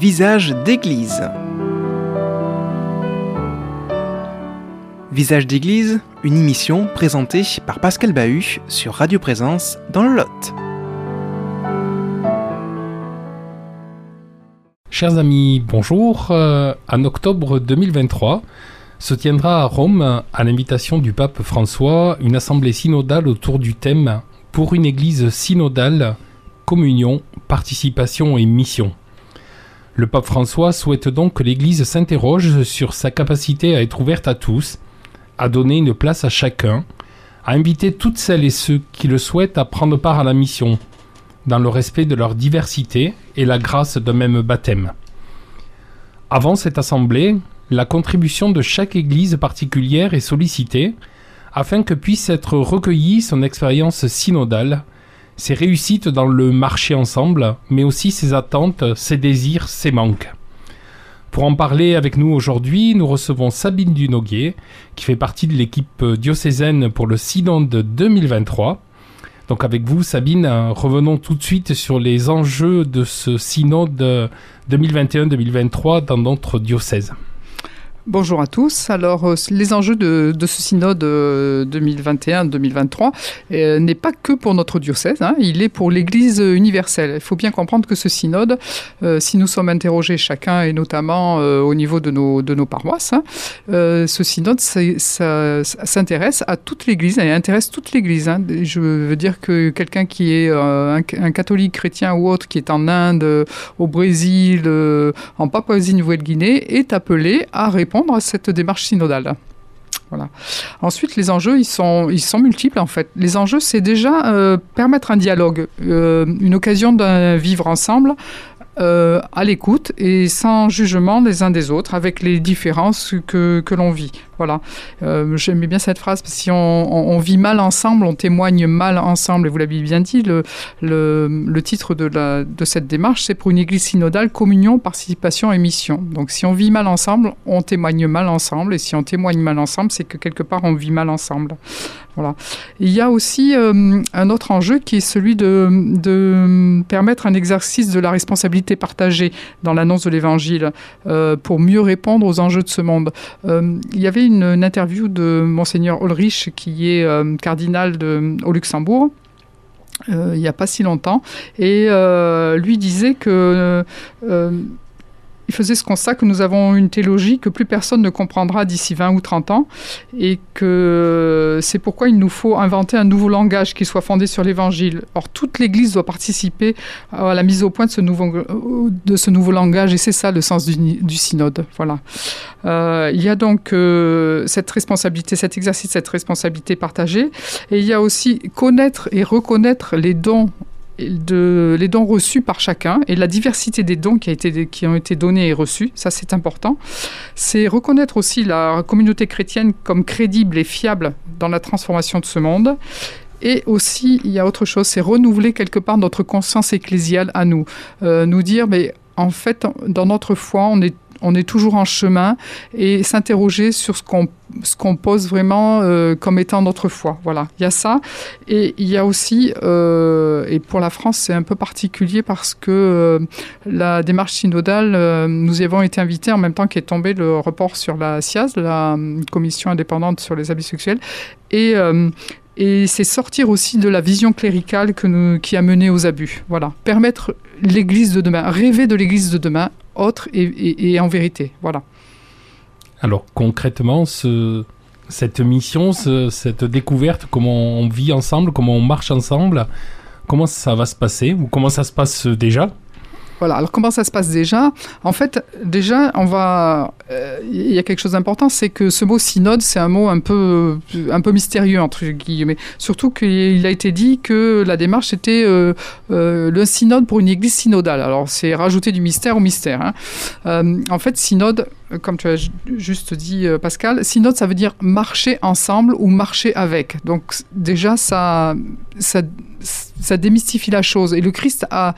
Visage d'église. Visage d'église, une émission présentée par Pascal Bahut sur Radio Présence dans le Lot. Chers amis, bonjour. Euh, en octobre 2023, se tiendra à Rome, à l'invitation du pape François, une assemblée synodale autour du thème Pour une église synodale, communion, participation et mission. Le pape François souhaite donc que l'Église s'interroge sur sa capacité à être ouverte à tous, à donner une place à chacun, à inviter toutes celles et ceux qui le souhaitent à prendre part à la mission, dans le respect de leur diversité et la grâce d'un même baptême. Avant cette assemblée, la contribution de chaque Église particulière est sollicitée afin que puisse être recueillie son expérience synodale ses réussites dans le marché ensemble, mais aussi ses attentes, ses désirs, ses manques. Pour en parler avec nous aujourd'hui, nous recevons Sabine Dunoguier, qui fait partie de l'équipe diocésaine pour le Synode 2023. Donc avec vous, Sabine, revenons tout de suite sur les enjeux de ce Synode 2021-2023 dans notre diocèse. Bonjour à tous. Alors, euh, les enjeux de, ce synode 2021-2023 euh, euh, n'est pas que pour notre diocèse, hein. il est pour l'Église universelle. Il faut bien comprendre que ce synode, si nous sommes interrogés chacun et notamment au niveau de nos, paroisses, hein, ce synode s'intéresse à toute l'Église et intéresse toute l'Église. Hein. Je veux dire que quelqu'un qui est un, catholique chrétien ou autre qui est en Inde, au Brésil, en Papouasie-Nouvelle-Guinée est appelé à répondre à cette démarche synodale. Voilà. Ensuite, les enjeux, ils sont, ils sont multiples en fait. Les enjeux, c'est déjà euh, permettre un dialogue, euh, une occasion de vivre ensemble, euh, à l'écoute et sans jugement des uns des autres, avec les différences que, que l'on vit. Voilà. Euh, J'aimais bien cette phrase, si on, vit mal ensemble, on témoigne mal ensemble, et vous l'avez bien dit, le, le, titre de, la, de cette démarche, c'est pour une église synodale, communion, participation et mission. Donc si on vit mal ensemble, on témoigne mal ensemble, et si on témoigne mal ensemble, c'est que quelque part on vit mal ensemble. Voilà. Il y a aussi euh, un autre enjeu qui est celui de, de, permettre un exercice de la responsabilité partagée dans l'annonce de l'Évangile euh, pour mieux répondre aux enjeux de ce monde. Euh, il y avait une, interview de monseigneur Ulrich qui est cardinal de, au Luxembourg. il n'y a pas si longtemps, et lui disait que il faisait ce constat que nous avons une théologie que plus personne ne comprendra d'ici 20 ou 30 ans et que c'est pourquoi il nous faut inventer un nouveau langage qui soit fondé sur l'évangile. Or, toute l'Église doit participer à la mise au point de ce nouveau, langage et c'est ça le sens du, synode. Voilà. Euh, il y a donc euh, cette responsabilité, cet exercice, cette responsabilité partagée et il y a aussi connaître et reconnaître les dons de, les dons reçus par chacun et la diversité des dons qui, a été, qui ont été donnés et reçus, ça c'est important. C'est reconnaître aussi la communauté chrétienne comme crédible et fiable dans la transformation de ce monde. Et aussi, il y a autre chose, c'est renouveler quelque part notre conscience ecclésiale à nous. Euh, nous dire, mais en fait, dans notre foi, on est on est toujours en chemin et s'interroger sur ce qu'on ce qu'on pose vraiment euh, comme étant notre foi. Voilà, il y a ça. Et il y a aussi, euh, et pour la France, c'est un peu particulier parce que euh, la démarche synodale, nous y avons été invités en même temps qu'est tombé le report sur la CIAS, la Commission indépendante sur les abus sexuels. Et, et c'est sortir aussi de la vision cléricale qui a mené aux abus. Voilà, permettre l'Église de demain, rêver de l'Église de demain, autre et, en vérité. Voilà. Alors concrètement, ce, cette mission, cette découverte, comment on vit ensemble, comment on marche ensemble, comment ça va se passer ou comment ça se passe déjà? Voilà. Alors comment ça se passe déjà? En fait, déjà, on va. Euh, il y a quelque chose d'important, c'est que ce mot synode, c'est un mot un peu, un peu mystérieux entre guillemets. Surtout qu'il a été dit que la démarche était euh, euh, le synode pour une église synodale. Alors c'est rajouter du mystère au mystère. Hein. en fait, synode, comme tu as juste dit, Pascal, synode, ça veut dire marcher ensemble ou marcher avec. Donc déjà, ça, ça, ça démystifie la chose. Et le Christ a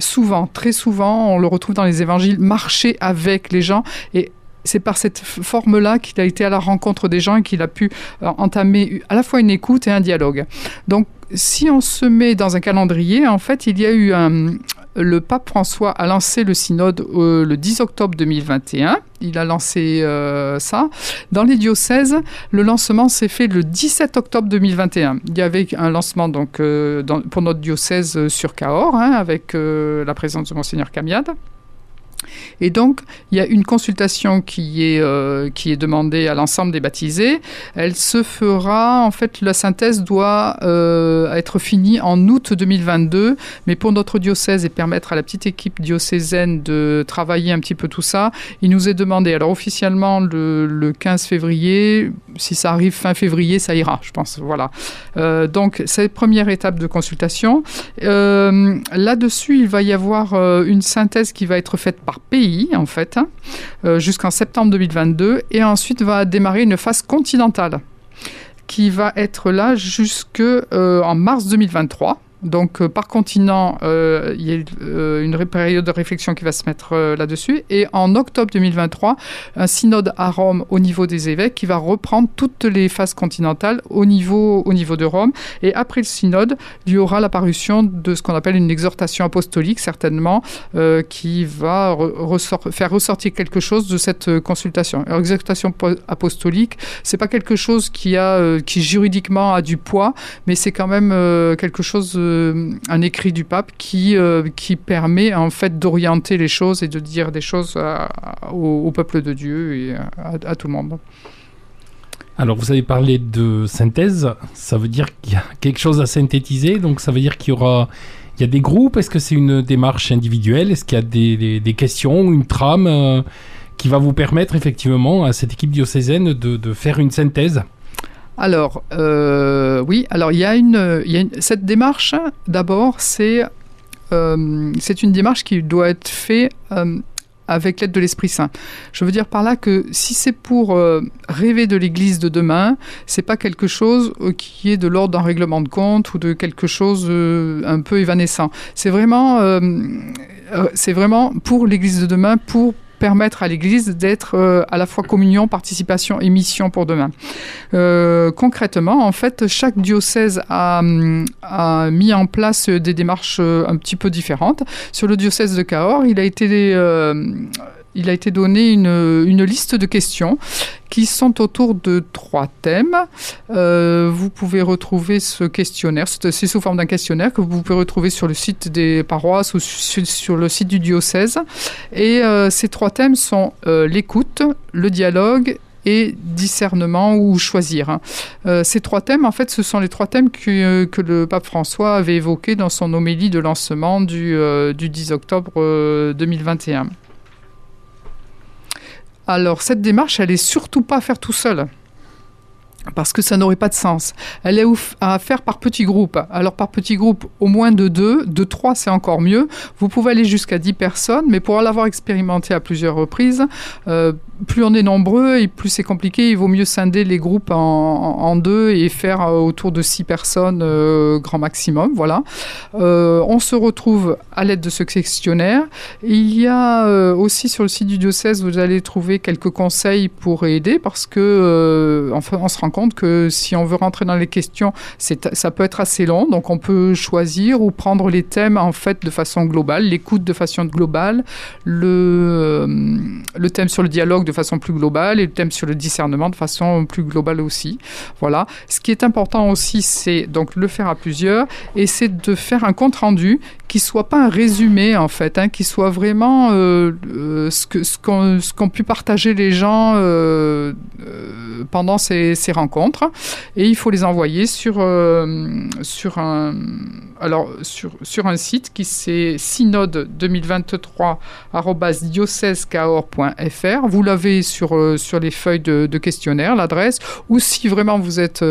souvent, très souvent, on le retrouve dans les évangiles, marcher avec les gens. Et c'est par cette forme-là qu'il a été à la rencontre des gens et qu'il a pu euh, entamer à la fois une écoute et un dialogue. Donc, si on se met dans un calendrier, en fait, il y a eu un, le pape François a lancé le synode le 10 octobre 2021. Il a lancé ça. Dans les diocèses, le lancement s'est fait le 17 octobre 2021. Il y avait un lancement donc, pour notre diocèse sur Cahors, hein, avec la présence de Monseigneur Camiade. Et donc, il y a une consultation qui est, euh, qui est demandée à l'ensemble des baptisés. Elle se fera, en fait, la synthèse doit euh, être finie en août 2022, mais pour notre diocèse et permettre à la petite équipe diocésaine de travailler un petit peu tout ça, il nous est demandé, alors officiellement le, le 15 février, si ça arrive fin février, ça ira, je pense. Voilà. Euh, donc, c'est la première étape de consultation. Là-dessus, il va y avoir une synthèse qui va être faite par pays, en fait, hein, euh, jusqu'en septembre 2022. Et ensuite va démarrer une phase continentale qui va être là jusqu'en euh, mars 2023. Donc, euh, par continent, euh, il y a euh, une période de réflexion qui va se mettre là-dessus. Et en octobre 2023, un synode à Rome au niveau des évêques qui va reprendre toutes les phases continentales au niveau, au niveau de Rome. Et après le synode, il y aura l'apparition de ce qu'on appelle une exhortation apostolique, certainement, qui va faire ressortir quelque chose de cette consultation. Alors, exhortation apostolique, c'est pas quelque chose qui, a, qui juridiquement a du poids, mais c'est quand même quelque chose euh, un écrit du pape qui, euh, qui permet en fait d'orienter les choses et de dire des choses au, peuple de Dieu et à, tout le monde. Alors vous avez parlé de synthèse, ça veut dire qu'il y a quelque chose à synthétiser, donc ça veut dire qu'il y aura il y a des groupes, est-ce que c'est une démarche individuelle, est-ce qu'il y a des, des, questions, une trame euh, qui va vous permettre effectivement à cette équipe diocésaine de, de faire une synthèse? Alors, euh, oui, alors il y a une, cette démarche, d'abord, c'est euh, une démarche qui doit être faite euh, avec l'aide de l'Esprit Saint. Je veux dire par là que si c'est pour rêver de l'Église de demain, c'est pas quelque chose qui est de l'ordre d'un règlement de compte ou de quelque chose un peu évanescent. C'est vraiment, c'est vraiment pour l'Église de demain, pour permettre à l'Église d'être euh, à la fois communion, participation et mission pour demain. Euh, concrètement, en fait, chaque diocèse a, a, mis en place des démarches euh, un petit peu différentes. Sur le diocèse de Cahors, il a été il a été donné une, une, liste de questions qui sont autour de trois thèmes. Euh, vous pouvez retrouver ce questionnaire, c'est sous forme d'un questionnaire que vous pouvez retrouver sur le site des paroisses ou sur, le site du diocèse. Et euh, ces trois thèmes sont euh, l'écoute, le dialogue et discernement ou choisir. Hein. ces trois thèmes, en fait, ce sont les trois thèmes que, le pape François avait évoqués dans son homélie de lancement du, du 10 octobre 2021. Alors cette démarche, elle est surtout pas à faire tout seul parce que ça n'aurait pas de sens. Elle est à faire par petits groupes. Alors par petits groupes, au moins de deux, de trois, c'est encore mieux. Vous pouvez aller jusqu'à dix personnes, mais pour l'avoir expérimenté à plusieurs reprises, euh, plus on est nombreux et plus c'est compliqué. Il vaut mieux scinder les groupes en, deux et faire euh, autour de six personnes euh, grand maximum. Voilà. on se retrouve à l'aide de ce questionnaire. Il y a aussi sur le site du diocèse, vous allez trouver quelques conseils pour aider parce que enfin, on se rend compte que si on veut rentrer dans les questions, ça peut être assez long. Donc on peut choisir ou prendre les thèmes en fait de façon globale, l'écoute de façon globale, le, le thème sur le dialogue de façon plus globale et le thème sur le discernement de façon plus globale aussi. Voilà. Ce qui est important aussi, c'est donc le faire à plusieurs et c'est de faire un compte rendu qui soit pas un résumé en fait, hein, qui soit vraiment euh, euh, ce que ce qu'ont pu partager les gens euh, pendant ces, ces, rencontres et il faut les envoyer sur sur un alors sur, sur un site qui c'est synode 2023 Vous l'avez sur sur les feuilles de, de questionnaire, l'adresse ou si vraiment vous êtes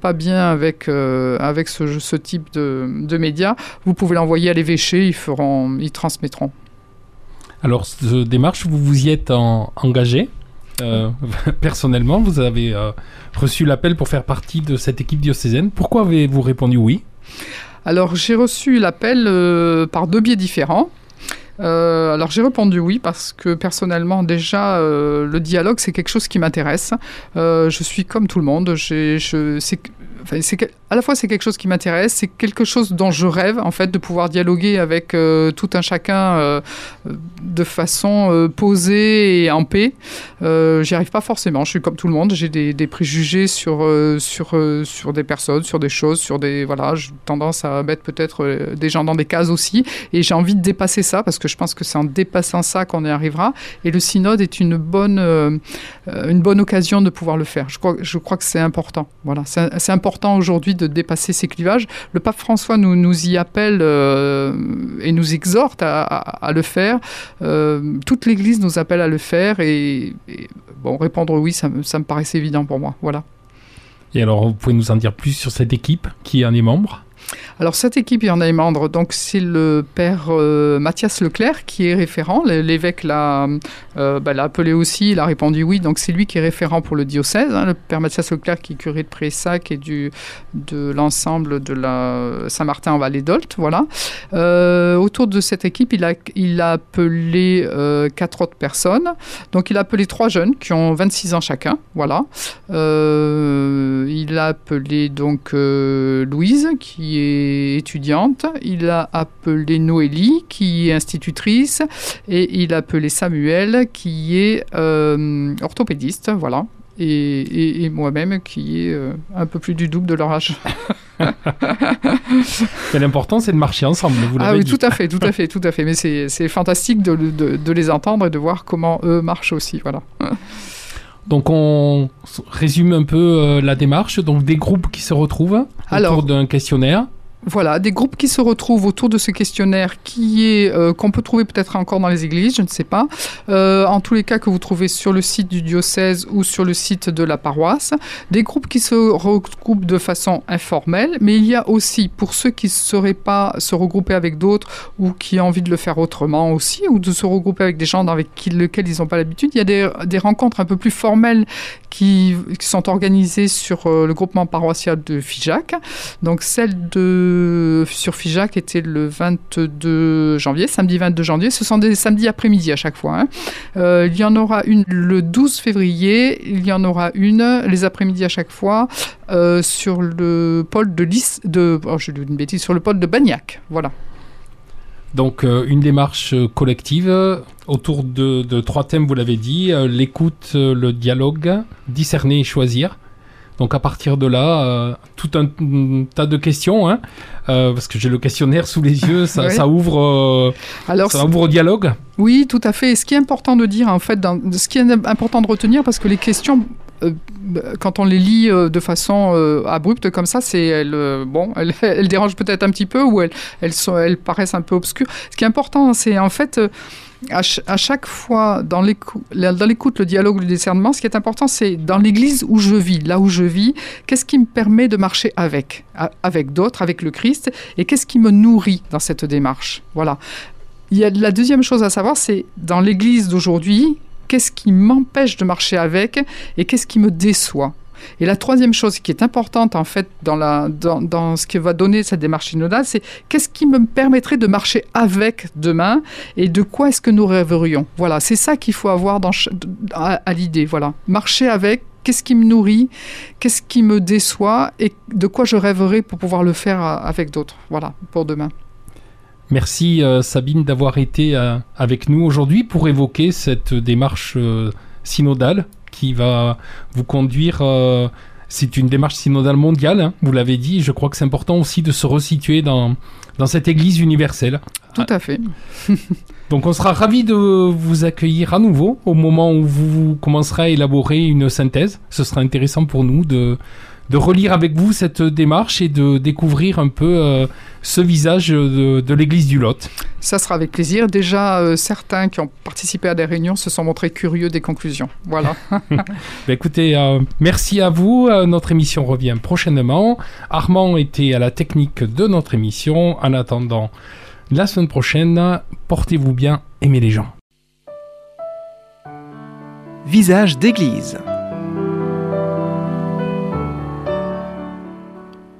pas bien avec avec ce, ce type de, de médias, vous pouvez l'envoyer à l'évêché, ils, feront, ils transmettront. Alors, cette démarche, vous vous y êtes engagé euh, personnellement, vous avez euh, reçu l'appel pour faire partie de cette équipe diocésaine. Pourquoi avez-vous répondu oui? Alors, j'ai reçu l'appel euh, par deux biais différents. Alors j'ai répondu oui parce que personnellement déjà le dialogue c'est quelque chose qui m'intéresse. je suis comme tout le monde. À la fois c'est quelque chose qui m'intéresse, c'est quelque chose dont je rêve en fait de pouvoir dialoguer avec euh, tout un chacun euh, de façon euh, posée et en paix. J'y arrive pas forcément. Je suis comme tout le monde. J'ai des, des, préjugés sur sur sur des personnes, sur des choses, sur des voilà. J'ai tendance à mettre peut-être des gens dans des cases aussi. Et j'ai envie de dépasser ça parce que je pense que c'est en dépassant ça qu'on y arrivera. Et le synode est une bonne une bonne occasion de pouvoir le faire. Je crois je crois que c'est important. Voilà, c'est important aujourd'hui de dépasser ces clivages. Le pape François nous, y appelle euh, et nous exhorte à, le faire. Euh, toute l'Église nous appelle à le faire et, bon, répondre oui, ça, ça me paraissait évident pour moi. Voilà. Et alors, vous pouvez nous en dire plus sur cette équipe qui en est membre? Alors cette équipe, il y en a un membre, donc c'est le père euh, Mathias Leclerc qui est référent. L'évêque euh, bah, l'a appelé aussi, il a répondu oui, donc c'est lui qui est référent pour le diocèse. Hein. le père Mathias Leclerc qui est curé de Pressac et du, de l'ensemble de la Saint-Martin en Vallée d'Olt. Voilà. Euh, autour de cette équipe, il a, il a appelé quatre autres personnes. Donc il a appelé trois jeunes qui ont 26 ans chacun. Voilà. il a appelé donc Louise qui est étudiante, il a appelé Noélie, qui est institutrice, et il a appelé Samuel, qui est euh, orthopédiste, voilà. Et, moi-même, qui est euh, un peu plus du double de leur âge. L'important, c'est de marcher ensemble. Vous ah oui, tout à fait, tout à fait, tout à fait. Mais c'est fantastique de, de, les entendre et de voir comment eux marchent aussi, voilà. Donc on résume un peu euh, la démarche. Donc des groupes qui se retrouvent autour d'un questionnaire. Voilà, des groupes qui se retrouvent autour de ce questionnaire qui est euh, qu'on peut trouver peut-être encore dans les églises, je ne sais pas. Euh, en tous les cas que vous trouvez sur le site du diocèse ou sur le site de la paroisse, des groupes qui se regroupent de façon informelle, mais il y a aussi pour ceux qui ne seraient pas se regrouper avec d'autres ou qui ont envie de le faire autrement aussi ou de se regrouper avec des gens avec lesquels ils n'ont pas l'habitude, il y a des, des, rencontres un peu plus formelles qui, qui sont organisées sur euh, le groupement paroissial de Figeac. Donc celle de sur Figeac était le 22 janvier, samedi 22 janvier. Ce sont des samedis après-midi à chaque fois. Hein. Euh, il y en aura une le 12 février, il y en aura une les après-midi à chaque fois euh, sur le pôle de Lys, de, oh, je une bêtise, sur le pôle de Bagnac. Voilà. Donc euh, une démarche collective autour de trois thèmes, vous l'avez dit, l'écoute, le dialogue, discerner et choisir. Donc à partir de là, euh, tout un, tas de questions, hein, euh, parce que j'ai le questionnaire sous les yeux, ça, ouvre, euh, Alors, ça ouvre au dialogue. Oui, tout à fait. ce qui est important de dire, en fait, dans, ce qui est important de retenir, parce que les questions quand on les lit de façon abrupte comme ça, c'est elles, bon, elles, dérangent peut-être un petit peu ou elles, elles, elles paraissent un peu obscures. Ce qui est important, c'est en fait à, chaque fois, dans l'écoute, le dialogue, le discernement, ce qui est important, c'est dans l'église où je vis, là où je vis, qu'est-ce qui me permet de marcher avec, avec d'autres, avec le Christ, et qu'est-ce qui me nourrit dans cette démarche? Voilà. Il y a la deuxième chose à savoir, c'est dans l'église d'aujourd'hui, qu'est-ce qui m'empêche de marcher avec et qu'est-ce qui me déçoit. Et la troisième chose qui est importante, en fait, dans, la, dans, ce que va donner cette démarche synodale, c'est qu'est-ce qui me permettrait de marcher avec demain et de quoi est-ce que nous rêverions. Voilà, c'est ça qu'il faut avoir dans, à, l'idée. Voilà, marcher avec, qu'est-ce qui me nourrit, qu'est-ce qui me déçoit et de quoi je rêverais pour pouvoir le faire avec d'autres. Voilà, pour demain. Merci euh, Sabine d'avoir été euh, avec nous aujourd'hui pour évoquer cette démarche euh, synodale qui va vous conduire. C'est une démarche synodale mondiale, hein, vous l'avez dit. Je crois que c'est important aussi de se resituer dans, dans cette Église universelle. Tout à fait. Donc on sera ravi de vous accueillir à nouveau au moment où vous commencerez à élaborer une synthèse. Ce sera intéressant pour nous de, de relire avec vous cette démarche et de découvrir un peu euh, ce visage de, l'église du Lot. Ça sera avec plaisir. Déjà, euh, certains qui ont participé à des réunions se sont montrés curieux des conclusions. Voilà. Ben, écoutez, euh, merci à vous. notre émission revient prochainement. Armand était à la technique de notre émission. En attendant, la semaine prochaine, portez-vous bien, aimez les gens. Visage d'église.